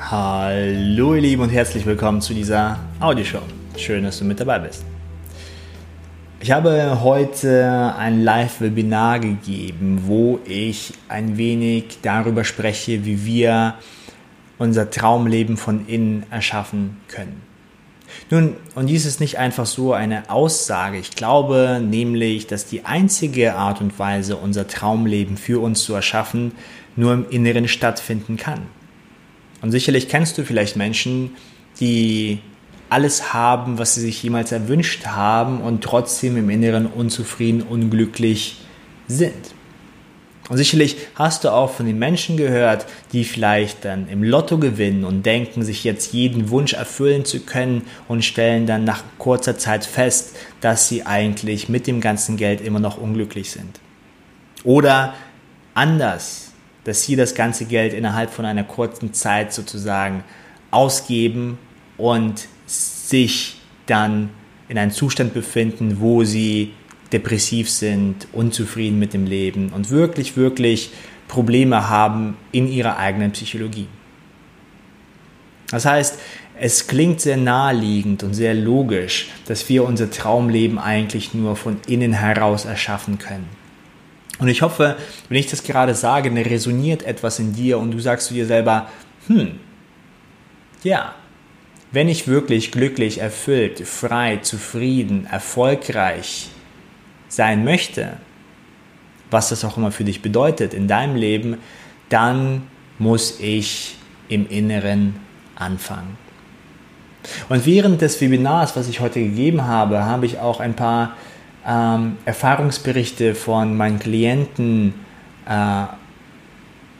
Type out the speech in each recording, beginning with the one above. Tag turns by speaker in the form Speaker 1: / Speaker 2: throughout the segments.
Speaker 1: Hallo ihr Lieben und herzlich willkommen zu dieser Audioshow. Schön, dass du mit dabei bist. Ich habe heute ein Live-Webinar gegeben, wo ich ein wenig darüber spreche, wie wir unser Traumleben von innen erschaffen können. Nun, und dies ist nicht einfach so eine Aussage. Ich glaube nämlich, dass die einzige Art und Weise, unser Traumleben für uns zu erschaffen, nur im Inneren stattfinden kann. Und sicherlich kennst du vielleicht Menschen, die alles haben, was sie sich jemals erwünscht haben und trotzdem im Inneren unzufrieden, unglücklich sind. Und sicherlich hast du auch von den Menschen gehört, die vielleicht dann im Lotto gewinnen und denken, sich jetzt jeden Wunsch erfüllen zu können und stellen dann nach kurzer Zeit fest, dass sie eigentlich mit dem ganzen Geld immer noch unglücklich sind. Oder anders, dass sie das ganze Geld innerhalb von einer kurzen Zeit sozusagen ausgeben und sich dann in einem Zustand befinden, wo sie depressiv sind, unzufrieden mit dem Leben und wirklich, wirklich Probleme haben in ihrer eigenen Psychologie. Das heißt, es klingt sehr naheliegend und sehr logisch, dass wir unser Traumleben eigentlich nur von innen heraus erschaffen können. Und ich hoffe, wenn ich das gerade sage, dann resoniert etwas in dir und du sagst zu dir selber, hm, ja, wenn ich wirklich glücklich, erfüllt, frei, zufrieden, erfolgreich sein möchte, was das auch immer für dich bedeutet in deinem Leben, dann muss ich im Inneren anfangen. Und während des Webinars, was ich heute gegeben habe, habe ich auch ein paar ähm, Erfahrungsberichte von meinen Klienten äh,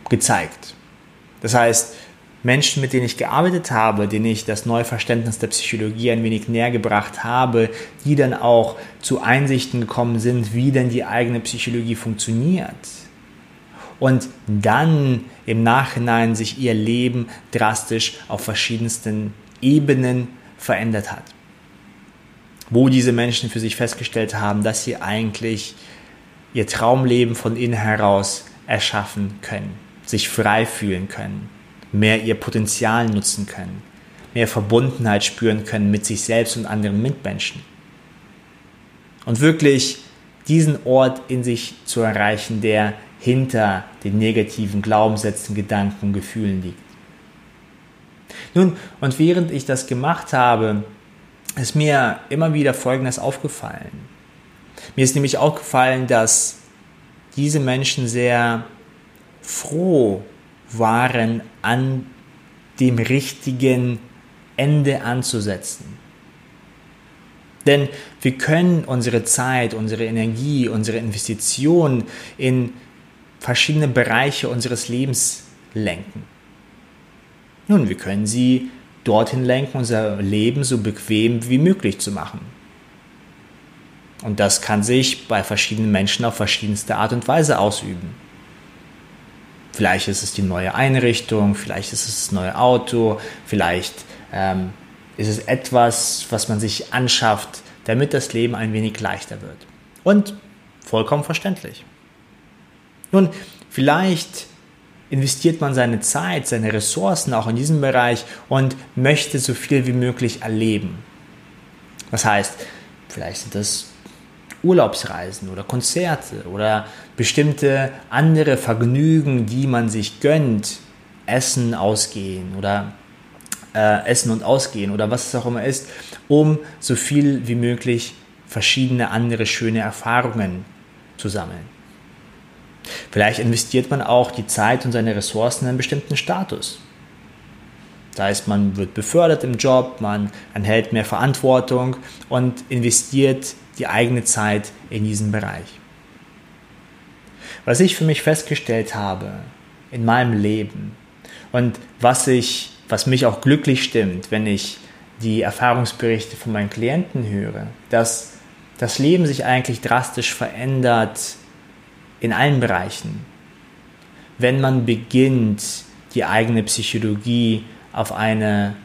Speaker 1: gezeigt. Das heißt, Menschen, mit denen ich gearbeitet habe, denen ich das neue Verständnis der Psychologie ein wenig näher gebracht habe, die dann auch zu Einsichten gekommen sind, wie denn die eigene Psychologie funktioniert. Und dann im Nachhinein sich ihr Leben drastisch auf verschiedensten Ebenen verändert hat wo diese Menschen für sich festgestellt haben, dass sie eigentlich ihr Traumleben von innen heraus erschaffen können, sich frei fühlen können, mehr ihr Potenzial nutzen können, mehr Verbundenheit spüren können mit sich selbst und anderen Mitmenschen. Und wirklich diesen Ort in sich zu erreichen, der hinter den negativen Glaubenssätzen, Gedanken, Gefühlen liegt. Nun, und während ich das gemacht habe, ist mir immer wieder Folgendes aufgefallen. Mir ist nämlich aufgefallen, dass diese Menschen sehr froh waren, an dem richtigen Ende anzusetzen. Denn wir können unsere Zeit, unsere Energie, unsere Investitionen in verschiedene Bereiche unseres Lebens lenken. Nun, wir können sie dorthin lenken, unser Leben so bequem wie möglich zu machen. Und das kann sich bei verschiedenen Menschen auf verschiedenste Art und Weise ausüben. Vielleicht ist es die neue Einrichtung, vielleicht ist es das neue Auto, vielleicht ähm, ist es etwas, was man sich anschafft, damit das Leben ein wenig leichter wird. Und vollkommen verständlich. Nun, vielleicht investiert man seine Zeit, seine Ressourcen auch in diesem Bereich und möchte so viel wie möglich erleben. Das heißt, vielleicht sind das Urlaubsreisen oder Konzerte oder bestimmte andere Vergnügen, die man sich gönnt, Essen, Ausgehen oder äh, Essen und Ausgehen oder was es auch immer ist, um so viel wie möglich verschiedene andere schöne Erfahrungen zu sammeln. Vielleicht investiert man auch die Zeit und seine Ressourcen in einen bestimmten Status. Das heißt, man wird befördert im Job, man erhält mehr Verantwortung und investiert die eigene Zeit in diesen Bereich. Was ich für mich festgestellt habe in meinem Leben und was, ich, was mich auch glücklich stimmt, wenn ich die Erfahrungsberichte von meinen Klienten höre, dass das Leben sich eigentlich drastisch verändert in allen Bereichen. Wenn man beginnt, die eigene Psychologie auf eine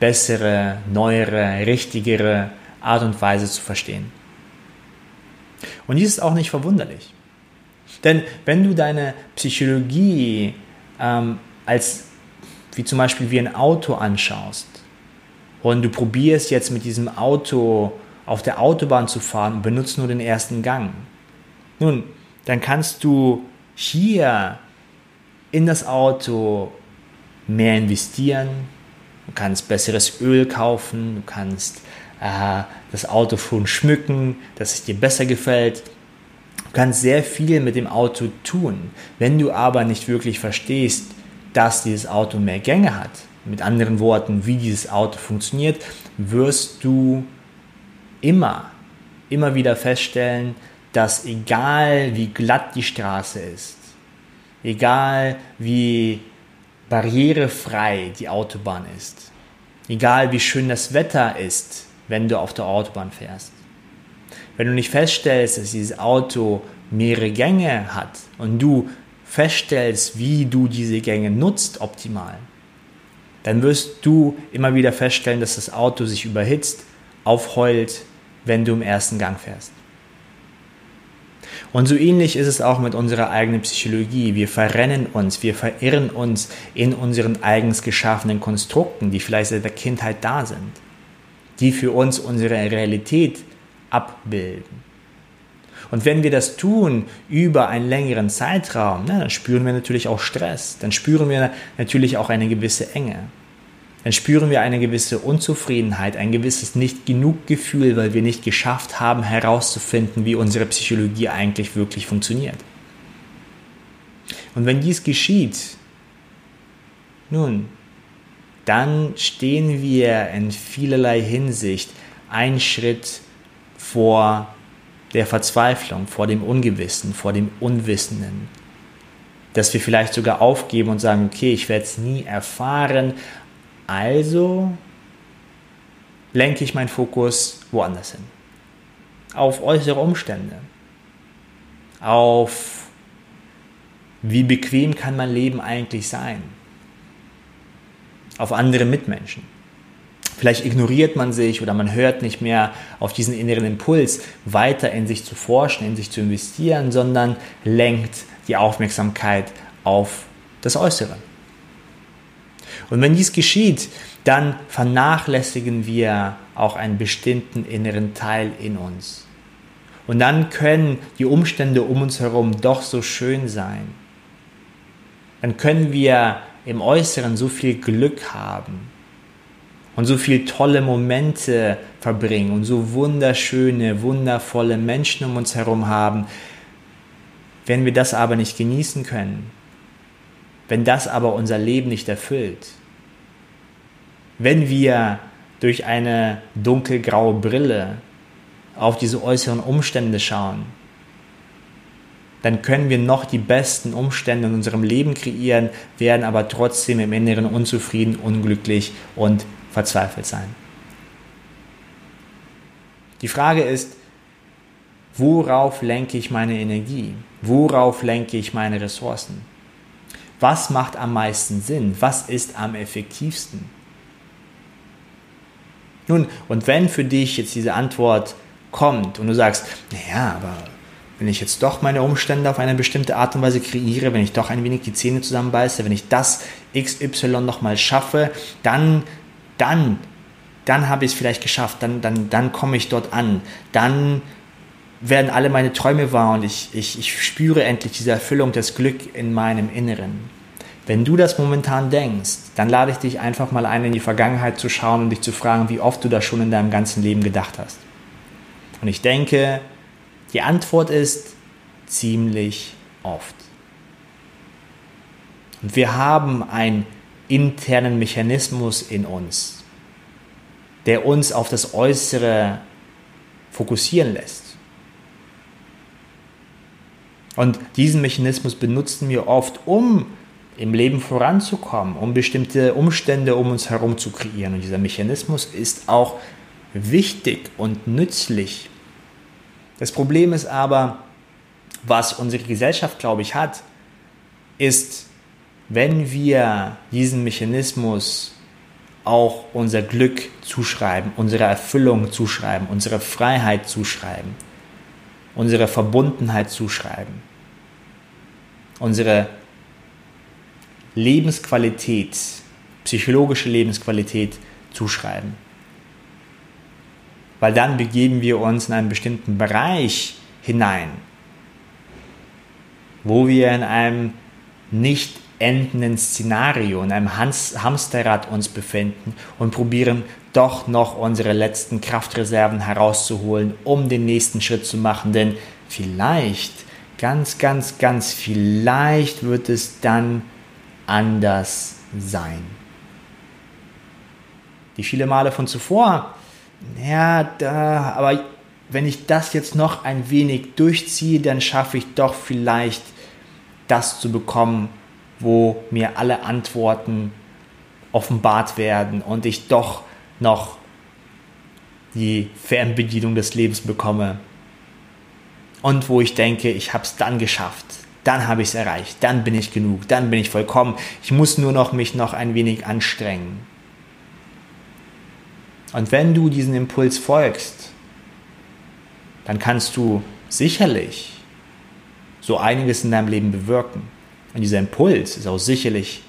Speaker 1: bessere, neuere, richtigere Art und Weise zu verstehen. Und dies ist auch nicht verwunderlich. Denn wenn du deine Psychologie ähm, als, wie zum Beispiel wie ein Auto anschaust und du probierst jetzt mit diesem Auto auf der Autobahn zu fahren und benutzt nur den ersten Gang. Nun, dann kannst du hier in das Auto mehr investieren, du kannst besseres Öl kaufen, du kannst äh, das Auto schon schmücken, dass es dir besser gefällt. Du kannst sehr viel mit dem Auto tun. Wenn du aber nicht wirklich verstehst, dass dieses Auto mehr Gänge hat, mit anderen Worten, wie dieses Auto funktioniert, wirst du immer, immer wieder feststellen, dass egal wie glatt die Straße ist, egal wie barrierefrei die Autobahn ist, egal wie schön das Wetter ist, wenn du auf der Autobahn fährst, wenn du nicht feststellst, dass dieses Auto mehrere Gänge hat und du feststellst, wie du diese Gänge nutzt optimal, dann wirst du immer wieder feststellen, dass das Auto sich überhitzt, aufheult, wenn du im ersten Gang fährst. Und so ähnlich ist es auch mit unserer eigenen Psychologie. Wir verrennen uns, wir verirren uns in unseren eigens geschaffenen Konstrukten, die vielleicht seit der Kindheit da sind, die für uns unsere Realität abbilden. Und wenn wir das tun über einen längeren Zeitraum, na, dann spüren wir natürlich auch Stress, dann spüren wir natürlich auch eine gewisse Enge. Dann spüren wir eine gewisse Unzufriedenheit, ein gewisses Nicht-Genug-Gefühl, weil wir nicht geschafft haben herauszufinden, wie unsere Psychologie eigentlich wirklich funktioniert. Und wenn dies geschieht, nun, dann stehen wir in vielerlei Hinsicht einen Schritt vor der Verzweiflung, vor dem Ungewissen, vor dem Unwissenden. Dass wir vielleicht sogar aufgeben und sagen, okay, ich werde es nie erfahren, also lenke ich meinen Fokus woanders hin. Auf äußere Umstände. Auf wie bequem kann mein Leben eigentlich sein. Auf andere Mitmenschen. Vielleicht ignoriert man sich oder man hört nicht mehr auf diesen inneren Impuls, weiter in sich zu forschen, in sich zu investieren, sondern lenkt die Aufmerksamkeit auf das Äußere. Und wenn dies geschieht, dann vernachlässigen wir auch einen bestimmten inneren Teil in uns. Und dann können die Umstände um uns herum doch so schön sein. Dann können wir im Äußeren so viel Glück haben und so viele tolle Momente verbringen und so wunderschöne, wundervolle Menschen um uns herum haben. Wenn wir das aber nicht genießen können, wenn das aber unser Leben nicht erfüllt, wenn wir durch eine dunkelgraue Brille auf diese äußeren Umstände schauen, dann können wir noch die besten Umstände in unserem Leben kreieren, werden aber trotzdem im Inneren unzufrieden, unglücklich und verzweifelt sein. Die Frage ist, worauf lenke ich meine Energie? Worauf lenke ich meine Ressourcen? Was macht am meisten Sinn? Was ist am effektivsten? Nun, und wenn für dich jetzt diese Antwort kommt und du sagst, naja, aber wenn ich jetzt doch meine Umstände auf eine bestimmte Art und Weise kreiere, wenn ich doch ein wenig die Zähne zusammenbeiße, wenn ich das XY nochmal schaffe, dann dann, dann habe ich es vielleicht geschafft, dann, dann, dann komme ich dort an, dann werden alle meine Träume wahr und ich, ich, ich spüre endlich diese Erfüllung, das Glück in meinem Inneren. Wenn du das momentan denkst, dann lade ich dich einfach mal ein, in die Vergangenheit zu schauen und dich zu fragen, wie oft du das schon in deinem ganzen Leben gedacht hast. Und ich denke, die Antwort ist ziemlich oft. Und wir haben ein internen Mechanismus in uns, der uns auf das Äußere fokussieren lässt. Und diesen Mechanismus benutzen wir oft, um im Leben voranzukommen, um bestimmte Umstände um uns herum zu kreieren. Und dieser Mechanismus ist auch wichtig und nützlich. Das Problem ist aber, was unsere Gesellschaft, glaube ich, hat, ist wenn wir diesen Mechanismus auch unser Glück zuschreiben, unsere Erfüllung zuschreiben, unsere Freiheit zuschreiben, unsere Verbundenheit zuschreiben, unsere Lebensqualität psychologische Lebensqualität zuschreiben. Weil dann begeben wir uns in einen bestimmten Bereich hinein, wo wir in einem nicht endenden Szenario, in einem Hamsterrad uns befinden und probieren doch noch unsere letzten Kraftreserven herauszuholen, um den nächsten Schritt zu machen. Denn vielleicht, ganz, ganz, ganz vielleicht wird es dann anders sein. Die viele Male von zuvor, ja, da, aber wenn ich das jetzt noch ein wenig durchziehe, dann schaffe ich doch vielleicht das zu bekommen, wo mir alle Antworten offenbart werden und ich doch noch die Fernbedienung des Lebens bekomme. Und wo ich denke, ich habe es dann geschafft, dann habe ich es erreicht, dann bin ich genug, dann bin ich vollkommen. Ich muss nur noch mich noch ein wenig anstrengen. Und wenn du diesen Impuls folgst, dann kannst du sicherlich so einiges in deinem Leben bewirken. Und dieser Impuls ist auch sicherlich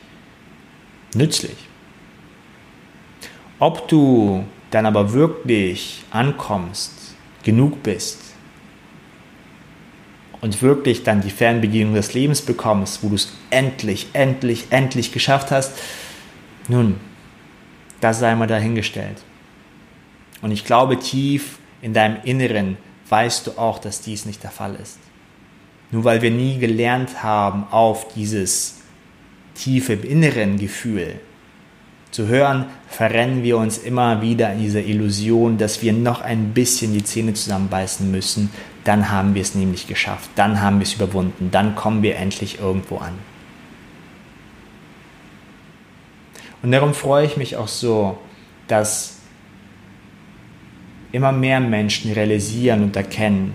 Speaker 1: nützlich. Ob du dann aber wirklich ankommst, genug bist und wirklich dann die Fernbedienung des Lebens bekommst, wo du es endlich, endlich, endlich geschafft hast, nun, das sei mal dahingestellt. Und ich glaube, tief in deinem Inneren weißt du auch, dass dies nicht der Fall ist. Nur weil wir nie gelernt haben, auf dieses tiefe inneren Gefühl zu hören, verrennen wir uns immer wieder in dieser Illusion, dass wir noch ein bisschen die Zähne zusammenbeißen müssen. Dann haben wir es nämlich geschafft. Dann haben wir es überwunden. Dann kommen wir endlich irgendwo an. Und darum freue ich mich auch so, dass immer mehr Menschen realisieren und erkennen,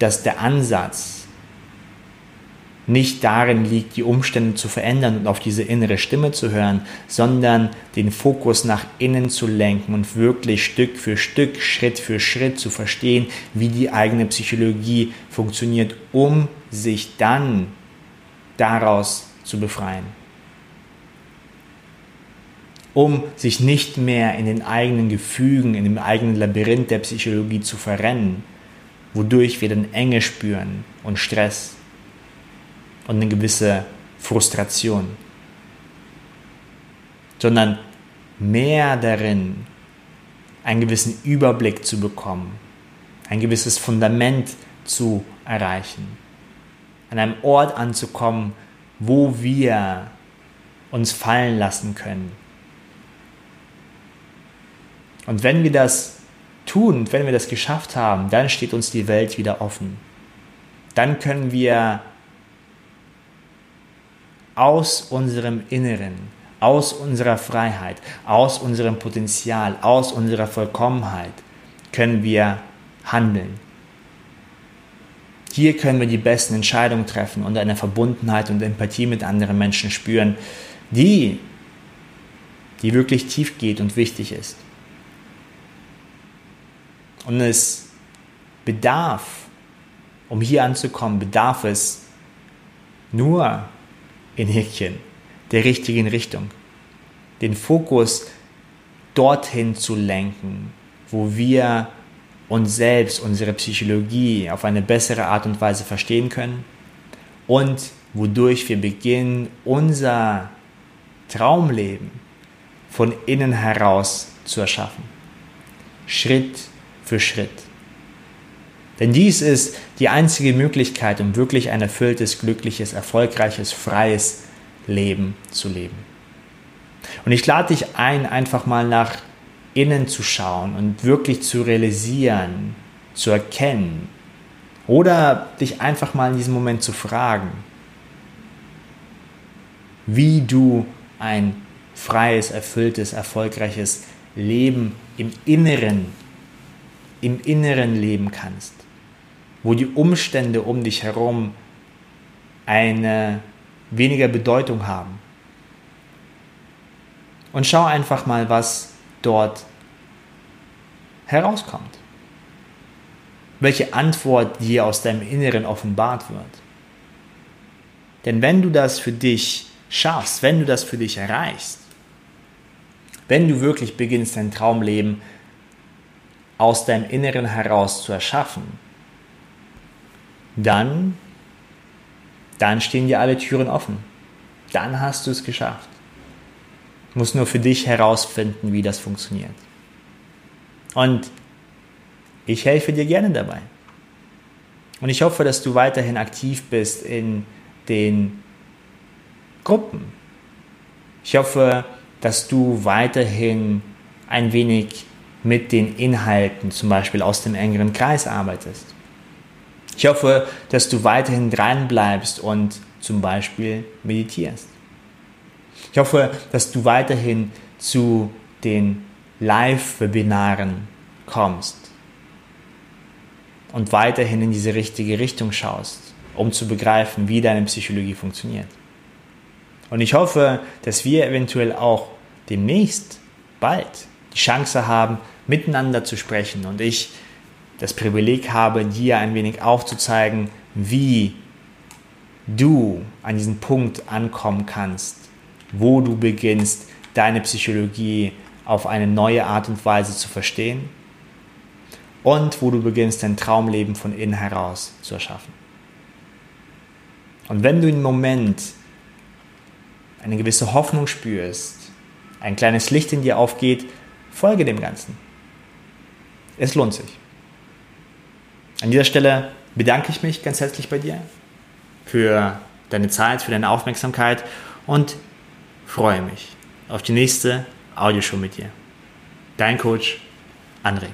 Speaker 1: dass der Ansatz nicht darin liegt, die Umstände zu verändern und auf diese innere Stimme zu hören, sondern den Fokus nach innen zu lenken und wirklich Stück für Stück, Schritt für Schritt zu verstehen, wie die eigene Psychologie funktioniert, um sich dann daraus zu befreien. Um sich nicht mehr in den eigenen Gefügen, in dem eigenen Labyrinth der Psychologie zu verrennen, wodurch wir dann Enge spüren und Stress und eine gewisse Frustration, sondern mehr darin, einen gewissen Überblick zu bekommen, ein gewisses Fundament zu erreichen, an einem Ort anzukommen, wo wir uns fallen lassen können. Und wenn wir das tun, wenn wir das geschafft haben, dann steht uns die Welt wieder offen. Dann können wir aus unserem Inneren, aus unserer Freiheit, aus unserem Potenzial, aus unserer Vollkommenheit, können wir handeln. Hier können wir die besten Entscheidungen treffen und eine Verbundenheit und Empathie mit anderen Menschen spüren, die, die wirklich tief geht und wichtig ist. Und es bedarf, um hier anzukommen, bedarf es nur in Häkchen der richtigen Richtung. Den Fokus dorthin zu lenken, wo wir uns selbst, unsere Psychologie auf eine bessere Art und Weise verstehen können und wodurch wir beginnen, unser Traumleben von innen heraus zu erschaffen. Schritt für Schritt. Denn dies ist die einzige Möglichkeit, um wirklich ein erfülltes, glückliches, erfolgreiches, freies Leben zu leben. Und ich lade dich ein, einfach mal nach innen zu schauen und wirklich zu realisieren, zu erkennen oder dich einfach mal in diesem Moment zu fragen, wie du ein freies, erfülltes, erfolgreiches Leben im Inneren im Inneren leben kannst, wo die Umstände um dich herum eine weniger Bedeutung haben. Und schau einfach mal, was dort herauskommt. Welche Antwort dir aus deinem Inneren offenbart wird. Denn wenn du das für dich schaffst, wenn du das für dich erreichst, wenn du wirklich beginnst, dein Traumleben aus deinem Inneren heraus zu erschaffen, dann, dann stehen dir alle Türen offen. Dann hast du es geschafft. Du musst nur für dich herausfinden, wie das funktioniert. Und ich helfe dir gerne dabei. Und ich hoffe, dass du weiterhin aktiv bist in den Gruppen. Ich hoffe, dass du weiterhin ein wenig mit den Inhalten, zum Beispiel aus dem engeren Kreis arbeitest. Ich hoffe, dass du weiterhin dranbleibst und zum Beispiel meditierst. Ich hoffe, dass du weiterhin zu den Live-Webinaren kommst und weiterhin in diese richtige Richtung schaust, um zu begreifen, wie deine Psychologie funktioniert. Und ich hoffe, dass wir eventuell auch demnächst bald die Chance haben, miteinander zu sprechen und ich das Privileg habe, dir ein wenig aufzuzeigen, wie du an diesen Punkt ankommen kannst, wo du beginnst, deine Psychologie auf eine neue Art und Weise zu verstehen und wo du beginnst, dein Traumleben von innen heraus zu erschaffen. Und wenn du im Moment eine gewisse Hoffnung spürst, ein kleines Licht in dir aufgeht, folge dem Ganzen. Es lohnt sich. An dieser Stelle bedanke ich mich ganz herzlich bei dir für deine Zeit, für deine Aufmerksamkeit und freue mich auf die nächste Audioshow mit dir. Dein Coach André.